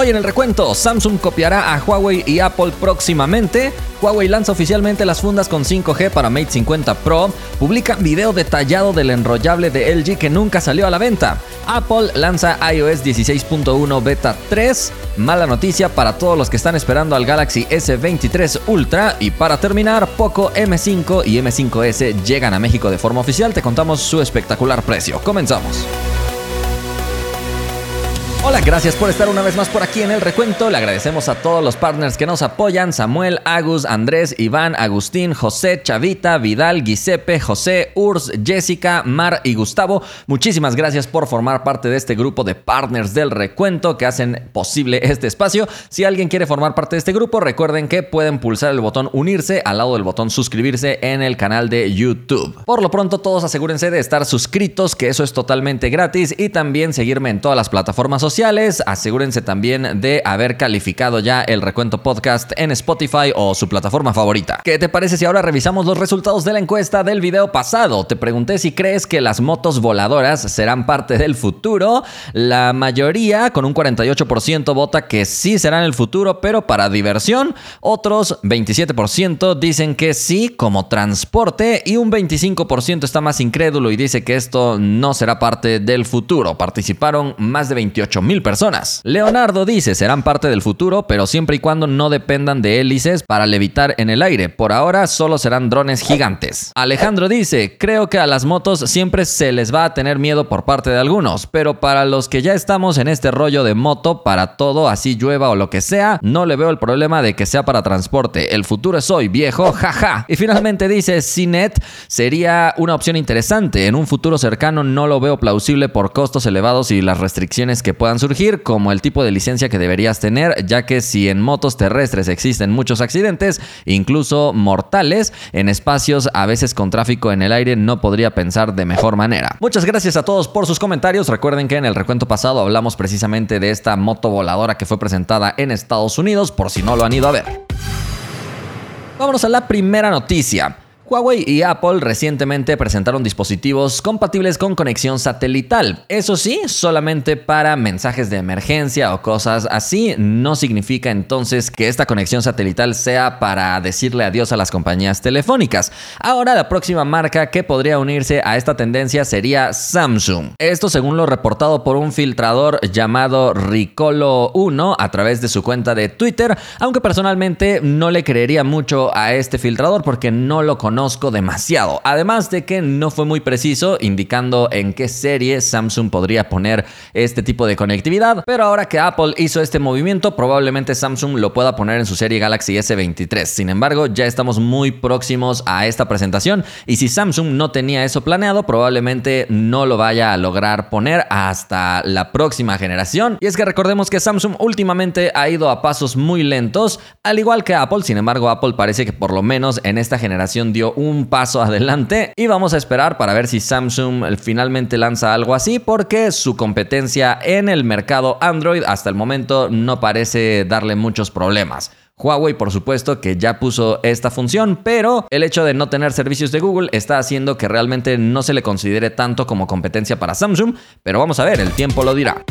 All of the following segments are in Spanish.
Hoy en el recuento, Samsung copiará a Huawei y Apple próximamente. Huawei lanza oficialmente las fundas con 5G para Mate 50 Pro. Publica video detallado del enrollable de LG que nunca salió a la venta. Apple lanza iOS 16.1 Beta 3. Mala noticia para todos los que están esperando al Galaxy S23 Ultra. Y para terminar, Poco M5 y M5S llegan a México de forma oficial. Te contamos su espectacular precio. Comenzamos. Hola, gracias por estar una vez más por aquí en el recuento. Le agradecemos a todos los partners que nos apoyan: Samuel, Agus, Andrés, Iván, Agustín, José, Chavita, Vidal, Giuseppe, José, Urs, Jessica, Mar y Gustavo. Muchísimas gracias por formar parte de este grupo de partners del recuento que hacen posible este espacio. Si alguien quiere formar parte de este grupo, recuerden que pueden pulsar el botón unirse al lado del botón suscribirse en el canal de YouTube. Por lo pronto, todos asegúrense de estar suscritos, que eso es totalmente gratis, y también seguirme en todas las plataformas sociales Asegúrense también de haber calificado ya el recuento podcast en Spotify o su plataforma favorita. ¿Qué te parece si ahora revisamos los resultados de la encuesta del video pasado? Te pregunté si crees que las motos voladoras serán parte del futuro. La mayoría, con un 48%, vota que sí serán el futuro, pero para diversión. Otros 27% dicen que sí como transporte y un 25% está más incrédulo y dice que esto no será parte del futuro. Participaron más de 28 mil personas. Leonardo dice, serán parte del futuro, pero siempre y cuando no dependan de hélices para levitar en el aire. Por ahora solo serán drones gigantes. Alejandro dice, creo que a las motos siempre se les va a tener miedo por parte de algunos, pero para los que ya estamos en este rollo de moto, para todo, así llueva o lo que sea, no le veo el problema de que sea para transporte. El futuro es hoy, viejo, jaja. Y finalmente dice, Cinet sería una opción interesante. En un futuro cercano no lo veo plausible por costos elevados y las restricciones que puedan surgir, como el tipo de licencia que deberías tener, ya que si en motos terrestres existen muchos accidentes, incluso mortales, en espacios a veces con tráfico en el aire no podría pensar de mejor manera. Muchas gracias a todos por sus comentarios. Recuerden que en el recuento pasado hablamos precisamente de esta moto voladora que fue presentada en Estados Unidos, por si no lo han ido a ver. Vámonos a la primera noticia. Huawei y Apple recientemente presentaron dispositivos compatibles con conexión satelital. Eso sí, solamente para mensajes de emergencia o cosas así. No significa entonces que esta conexión satelital sea para decirle adiós a las compañías telefónicas. Ahora la próxima marca que podría unirse a esta tendencia sería Samsung. Esto según lo reportado por un filtrador llamado Ricolo 1 a través de su cuenta de Twitter, aunque personalmente no le creería mucho a este filtrador porque no lo conozco conozco demasiado. Además de que no fue muy preciso indicando en qué serie Samsung podría poner este tipo de conectividad. Pero ahora que Apple hizo este movimiento, probablemente Samsung lo pueda poner en su serie Galaxy S23. Sin embargo, ya estamos muy próximos a esta presentación y si Samsung no tenía eso planeado, probablemente no lo vaya a lograr poner hasta la próxima generación. Y es que recordemos que Samsung últimamente ha ido a pasos muy lentos, al igual que Apple. Sin embargo, Apple parece que por lo menos en esta generación dio un paso adelante y vamos a esperar para ver si Samsung finalmente lanza algo así porque su competencia en el mercado Android hasta el momento no parece darle muchos problemas. Huawei, por supuesto, que ya puso esta función, pero el hecho de no tener servicios de Google está haciendo que realmente no se le considere tanto como competencia para Samsung, pero vamos a ver, el tiempo lo dirá.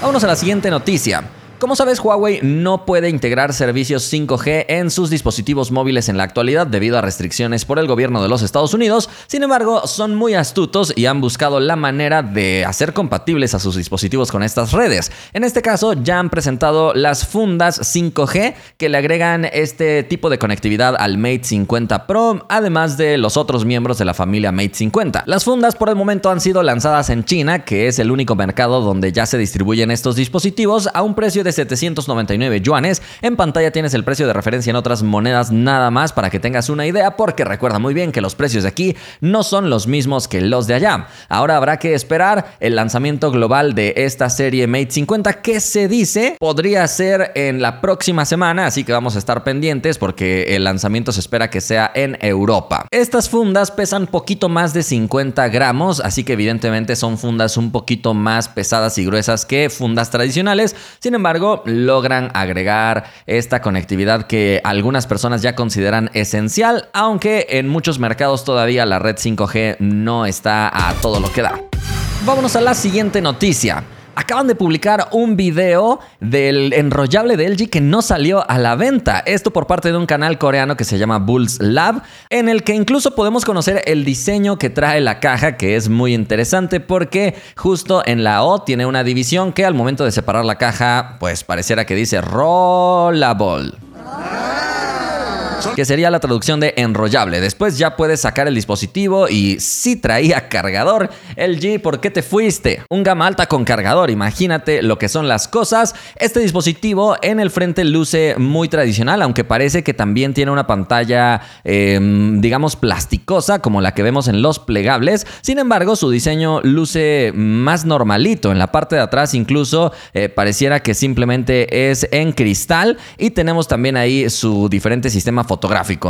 Vámonos a la siguiente noticia. Como sabes, Huawei no puede integrar servicios 5G en sus dispositivos móviles en la actualidad debido a restricciones por el gobierno de los Estados Unidos. Sin embargo, son muy astutos y han buscado la manera de hacer compatibles a sus dispositivos con estas redes. En este caso, ya han presentado las fundas 5G que le agregan este tipo de conectividad al Mate 50 Pro, además de los otros miembros de la familia Mate 50. Las fundas por el momento han sido lanzadas en China, que es el único mercado donde ya se distribuyen estos dispositivos a un precio de 799 yuanes. En pantalla tienes el precio de referencia en otras monedas nada más para que tengas una idea, porque recuerda muy bien que los precios de aquí no son los mismos que los de allá. Ahora habrá que esperar el lanzamiento global de esta serie Mate 50 que se dice podría ser en la próxima semana, así que vamos a estar pendientes porque el lanzamiento se espera que sea en Europa. Estas fundas pesan poquito más de 50 gramos, así que evidentemente son fundas un poquito más pesadas y gruesas que fundas tradicionales. Sin embargo, logran agregar esta conectividad que algunas personas ya consideran esencial, aunque en muchos mercados todavía la red 5G no está a todo lo que da. Vámonos a la siguiente noticia. Acaban de publicar un video del enrollable de LG que no salió a la venta. Esto por parte de un canal coreano que se llama Bulls Lab, en el que incluso podemos conocer el diseño que trae la caja, que es muy interesante porque justo en la O tiene una división que al momento de separar la caja, pues pareciera que dice Rollable que sería la traducción de enrollable. Después ya puedes sacar el dispositivo y si traía cargador. LG, ¿por qué te fuiste? Un gama alta con cargador, imagínate lo que son las cosas. Este dispositivo en el frente luce muy tradicional, aunque parece que también tiene una pantalla, em, digamos, plasticosa, como la que vemos en los plegables. Sin embargo, su diseño luce más normalito. En la parte de atrás incluso eh, pareciera que simplemente es en cristal y tenemos también ahí su diferente sistema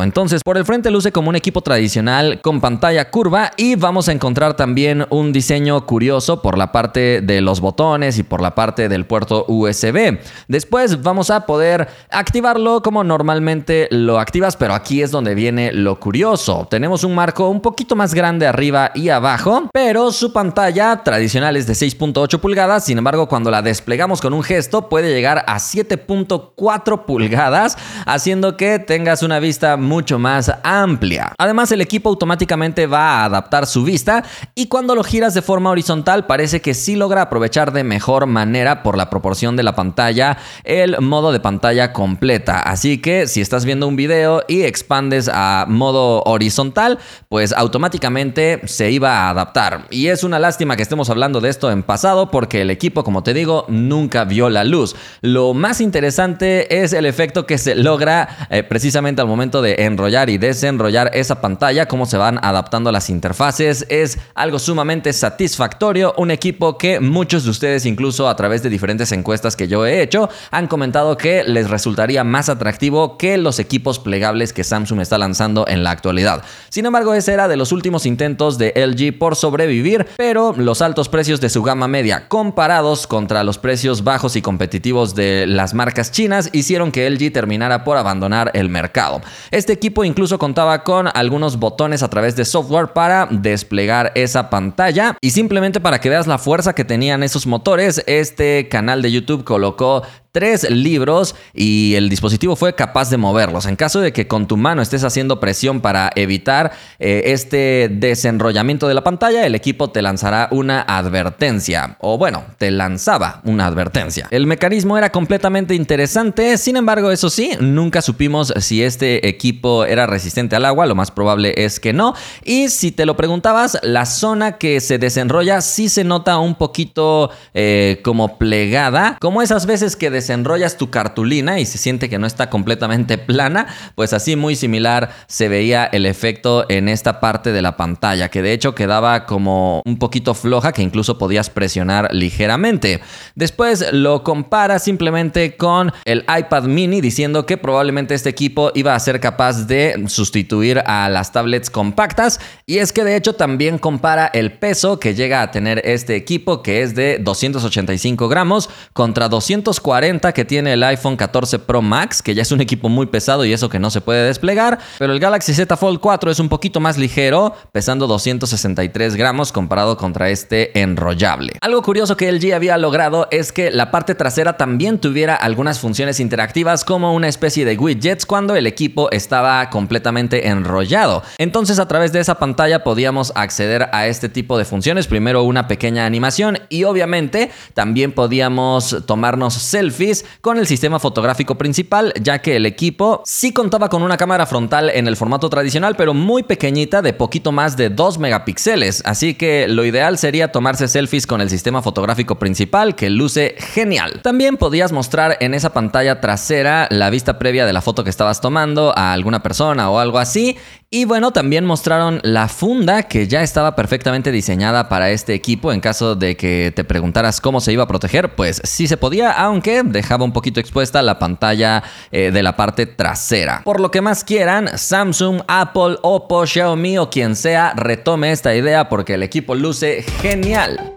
Entonces, por el frente luce como un equipo tradicional con pantalla curva y vamos a encontrar también un diseño curioso por la parte de los botones y por la parte del puerto USB. Después vamos a poder activarlo como normalmente lo activas, pero aquí es donde viene lo curioso. Tenemos un marco un poquito más grande arriba y abajo, pero su pantalla tradicional es de 6.8 pulgadas, sin embargo cuando la desplegamos con un gesto puede llegar a 7.4 pulgadas, haciendo que tengas una vista mucho más amplia. Además, el equipo automáticamente va a adaptar su vista y cuando lo giras de forma horizontal parece que sí logra aprovechar de mejor manera por la proporción de la pantalla el modo de pantalla completa. Así que si estás viendo un video y expandes a modo horizontal, pues automáticamente se iba a adaptar. Y es una lástima que estemos hablando de esto en pasado porque el equipo, como te digo, nunca vio la luz. Lo más interesante es el efecto que se logra eh, precisamente al momento de enrollar y desenrollar esa pantalla, cómo se van adaptando las interfaces. Es algo sumamente satisfactorio. Un equipo que muchos de ustedes, incluso a través de diferentes encuestas que yo he hecho, han comentado que les resultaría más atractivo que los equipos plegables que Samsung está lanzando en la actualidad. Sin embargo, ese era de los últimos intentos de LG por sobrevivir, pero los altos precios de su gama media comparados contra los precios bajos y competitivos de las marcas chinas hicieron que LG terminara por abandonar el mercado. Este equipo incluso contaba con algunos botones a través de software para desplegar esa pantalla. Y simplemente para que veas la fuerza que tenían esos motores, este canal de YouTube colocó tres libros y el dispositivo fue capaz de moverlos. En caso de que con tu mano estés haciendo presión para evitar eh, este desenrollamiento de la pantalla, el equipo te lanzará una advertencia. O bueno, te lanzaba una advertencia. El mecanismo era completamente interesante, sin embargo, eso sí, nunca supimos si este equipo era resistente al agua, lo más probable es que no. Y si te lo preguntabas, la zona que se desenrolla sí se nota un poquito eh, como plegada, como esas veces que desenrollas tu cartulina y se siente que no está completamente plana, pues así muy similar se veía el efecto en esta parte de la pantalla, que de hecho quedaba como un poquito floja, que incluso podías presionar ligeramente. Después lo compara simplemente con el iPad mini, diciendo que probablemente este equipo iba a ser capaz de sustituir a las tablets compactas, y es que de hecho también compara el peso que llega a tener este equipo, que es de 285 gramos contra 240 que tiene el iPhone 14 Pro Max, que ya es un equipo muy pesado y eso que no se puede desplegar, pero el Galaxy Z Fold 4 es un poquito más ligero, pesando 263 gramos comparado contra este enrollable. Algo curioso que LG había logrado es que la parte trasera también tuviera algunas funciones interactivas como una especie de widgets cuando el equipo estaba completamente enrollado. Entonces a través de esa pantalla podíamos acceder a este tipo de funciones, primero una pequeña animación y obviamente también podíamos tomarnos selfies con el sistema fotográfico principal, ya que el equipo sí contaba con una cámara frontal en el formato tradicional, pero muy pequeñita de poquito más de 2 megapíxeles, así que lo ideal sería tomarse selfies con el sistema fotográfico principal, que luce genial. También podías mostrar en esa pantalla trasera la vista previa de la foto que estabas tomando a alguna persona o algo así, y bueno, también mostraron la funda que ya estaba perfectamente diseñada para este equipo en caso de que te preguntaras cómo se iba a proteger, pues sí se podía, aunque dejaba un poquito expuesta la pantalla eh, de la parte trasera. Por lo que más quieran, Samsung, Apple, Oppo, Xiaomi o quien sea retome esta idea porque el equipo luce genial.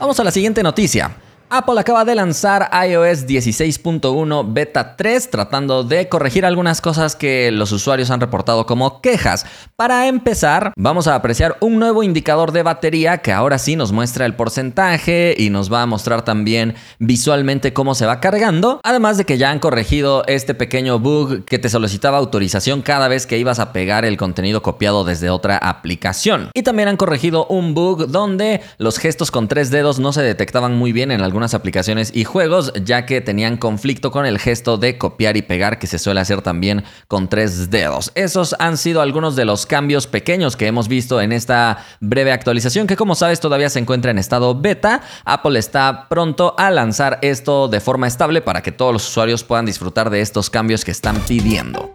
Vamos a la siguiente noticia. Apple acaba de lanzar iOS 16.1 Beta 3 tratando de corregir algunas cosas que los usuarios han reportado como quejas. Para empezar, vamos a apreciar un nuevo indicador de batería que ahora sí nos muestra el porcentaje y nos va a mostrar también visualmente cómo se va cargando. Además de que ya han corregido este pequeño bug que te solicitaba autorización cada vez que ibas a pegar el contenido copiado desde otra aplicación. Y también han corregido un bug donde los gestos con tres dedos no se detectaban muy bien en algún algunas aplicaciones y juegos, ya que tenían conflicto con el gesto de copiar y pegar que se suele hacer también con tres dedos. Esos han sido algunos de los cambios pequeños que hemos visto en esta breve actualización, que como sabes todavía se encuentra en estado beta. Apple está pronto a lanzar esto de forma estable para que todos los usuarios puedan disfrutar de estos cambios que están pidiendo.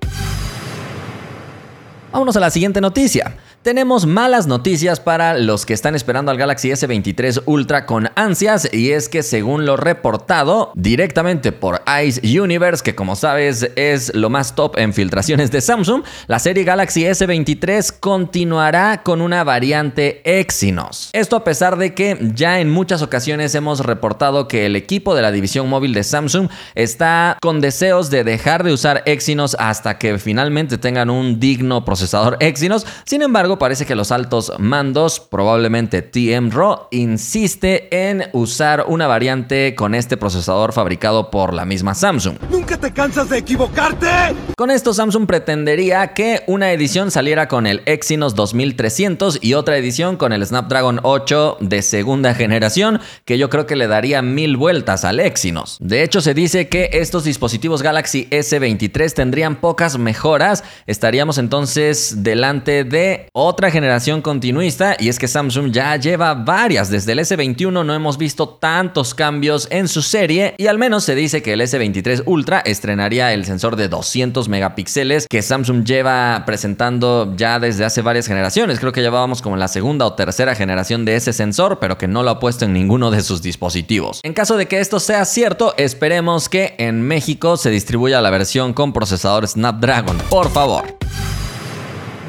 Vámonos a la siguiente noticia. Tenemos malas noticias para los que están esperando al Galaxy S23 Ultra con ansias y es que según lo reportado directamente por Ice Universe, que como sabes es lo más top en filtraciones de Samsung, la serie Galaxy S23 continuará con una variante Exynos. Esto a pesar de que ya en muchas ocasiones hemos reportado que el equipo de la división móvil de Samsung está con deseos de dejar de usar Exynos hasta que finalmente tengan un digno procesador Exynos. Sin embargo, parece que los altos mandos, probablemente TM Raw, insiste en usar una variante con este procesador fabricado por la misma Samsung. ¿Nunca te cansas de equivocarte? Con esto Samsung pretendería que una edición saliera con el Exynos 2300 y otra edición con el Snapdragon 8 de segunda generación, que yo creo que le daría mil vueltas al Exynos. De hecho, se dice que estos dispositivos Galaxy S23 tendrían pocas mejoras, estaríamos entonces delante de otra generación continuista y es que Samsung ya lleva varias. Desde el S21 no hemos visto tantos cambios en su serie y al menos se dice que el S23 Ultra estrenaría el sensor de 200 megapíxeles que Samsung lleva presentando ya desde hace varias generaciones. Creo que llevábamos como la segunda o tercera generación de ese sensor, pero que no lo ha puesto en ninguno de sus dispositivos. En caso de que esto sea cierto, esperemos que en México se distribuya la versión con procesador Snapdragon. Por favor.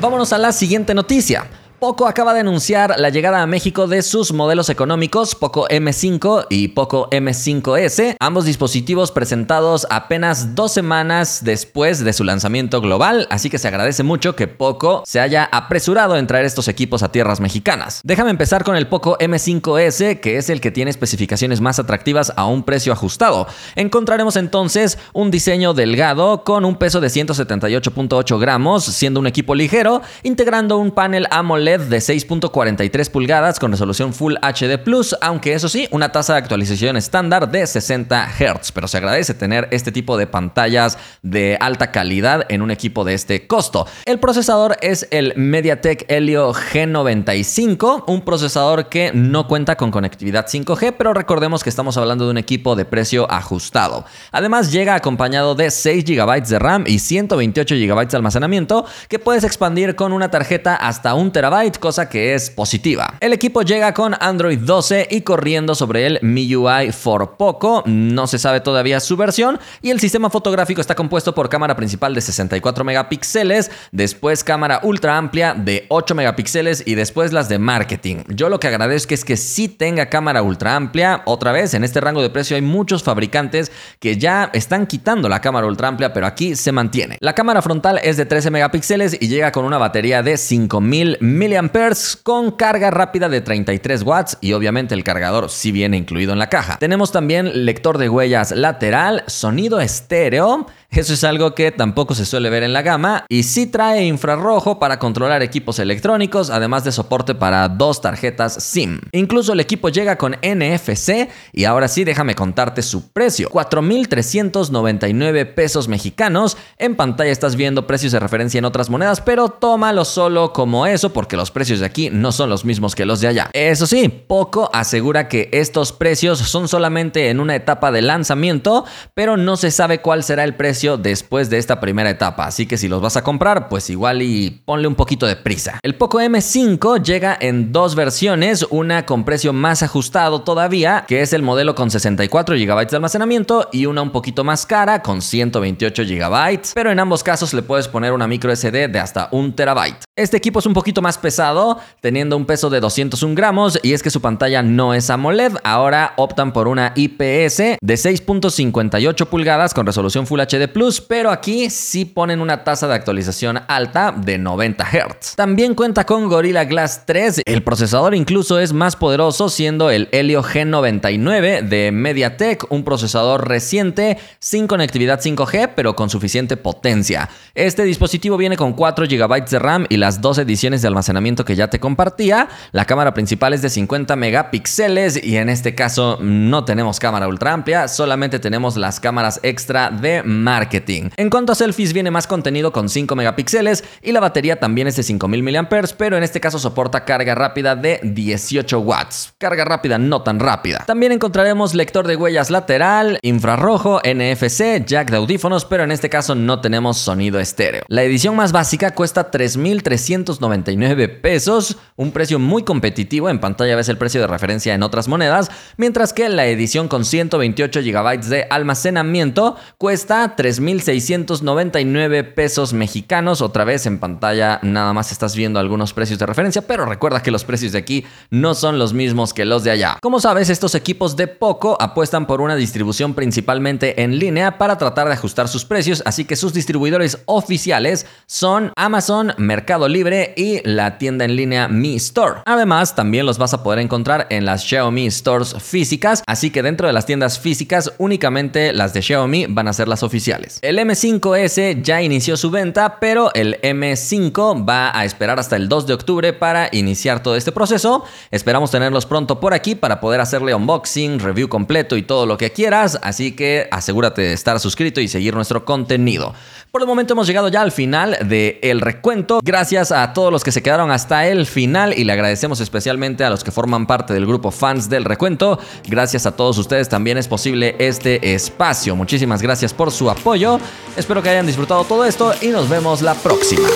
Vámonos a la siguiente noticia. Poco acaba de anunciar la llegada a México de sus modelos económicos Poco M5 y Poco M5S, ambos dispositivos presentados apenas dos semanas después de su lanzamiento global, así que se agradece mucho que Poco se haya apresurado en traer estos equipos a tierras mexicanas. Déjame empezar con el Poco M5S, que es el que tiene especificaciones más atractivas a un precio ajustado. Encontraremos entonces un diseño delgado con un peso de 178.8 gramos, siendo un equipo ligero, integrando un panel AMOLED de 6.43 pulgadas con resolución Full HD Plus, aunque eso sí, una tasa de actualización estándar de 60 Hz, pero se agradece tener este tipo de pantallas de alta calidad en un equipo de este costo. El procesador es el MediaTek Helio G95, un procesador que no cuenta con conectividad 5G, pero recordemos que estamos hablando de un equipo de precio ajustado. Además llega acompañado de 6 GB de RAM y 128 GB de almacenamiento que puedes expandir con una tarjeta hasta un terabyte cosa que es positiva. El equipo llega con Android 12 y corriendo sobre el MIUI for Poco, no se sabe todavía su versión, y el sistema fotográfico está compuesto por cámara principal de 64 megapíxeles, después cámara ultra amplia de 8 megapíxeles y después las de marketing. Yo lo que agradezco es que sí tenga cámara ultra amplia, otra vez en este rango de precio hay muchos fabricantes que ya están quitando la cámara ultra amplia, pero aquí se mantiene. La cámara frontal es de 13 megapíxeles y llega con una batería de 5000 mAh con carga rápida de 33 watts y obviamente el cargador sí viene incluido en la caja. Tenemos también lector de huellas lateral, sonido estéreo, eso es algo que tampoco se suele ver en la gama y sí trae infrarrojo para controlar equipos electrónicos, además de soporte para dos tarjetas SIM. Incluso el equipo llega con NFC y ahora sí déjame contarte su precio. 4.399 pesos mexicanos. En pantalla estás viendo precios de referencia en otras monedas, pero tómalo solo como eso porque los precios de aquí no son los mismos que los de allá. Eso sí, Poco asegura que estos precios son solamente en una etapa de lanzamiento, pero no se sabe cuál será el precio después de esta primera etapa, así que si los vas a comprar, pues igual y ponle un poquito de prisa. El Poco M5 llega en dos versiones, una con precio más ajustado todavía, que es el modelo con 64 GB de almacenamiento y una un poquito más cara con 128 GB, pero en ambos casos le puedes poner una micro SD de hasta un terabyte. Este equipo es un poquito más pesado, teniendo un peso de 201 gramos y es que su pantalla no es AMOLED, ahora optan por una IPS de 6.58 pulgadas con resolución Full HD Plus, pero aquí sí ponen una tasa de actualización alta de 90 Hz. También cuenta con Gorilla Glass 3, el procesador incluso es más poderoso siendo el Helio G99 de MediaTek, un procesador reciente sin conectividad 5G pero con suficiente potencia. Este dispositivo viene con 4 GB de RAM y las dos ediciones de almacenamiento que ya te compartía. La cámara principal es de 50 megapíxeles y en este caso no tenemos cámara ultra amplia, solamente tenemos las cámaras extra de marketing. En cuanto a selfies viene más contenido con 5 megapíxeles y la batería también es de 5000 mAh, pero en este caso soporta carga rápida de 18 watts. Carga rápida no tan rápida. También encontraremos lector de huellas lateral, infrarrojo, NFC, jack de audífonos, pero en este caso no tenemos sonido estéreo. La edición más básica cuesta 3.399 pesos, un precio muy competitivo, en pantalla ves el precio de referencia en otras monedas, mientras que la edición con 128 GB de almacenamiento cuesta 3.699 pesos mexicanos, otra vez en pantalla nada más estás viendo algunos precios de referencia, pero recuerda que los precios de aquí no son los mismos que los de allá. Como sabes, estos equipos de poco apuestan por una distribución principalmente en línea para tratar de ajustar sus precios, así que sus distribuidores oficiales son Amazon, Mercado Libre y tienda en línea Mi Store. Además, también los vas a poder encontrar en las Xiaomi Stores físicas, así que dentro de las tiendas físicas únicamente las de Xiaomi van a ser las oficiales. El M5S ya inició su venta, pero el M5 va a esperar hasta el 2 de octubre para iniciar todo este proceso. Esperamos tenerlos pronto por aquí para poder hacerle unboxing, review completo y todo lo que quieras, así que asegúrate de estar suscrito y seguir nuestro contenido. Por el momento hemos llegado ya al final del el recuento. Gracias a todos los que se quedaron hasta el final y le agradecemos especialmente a los que forman parte del grupo fans del recuento. Gracias a todos ustedes también es posible este espacio. Muchísimas gracias por su apoyo. Espero que hayan disfrutado todo esto y nos vemos la próxima.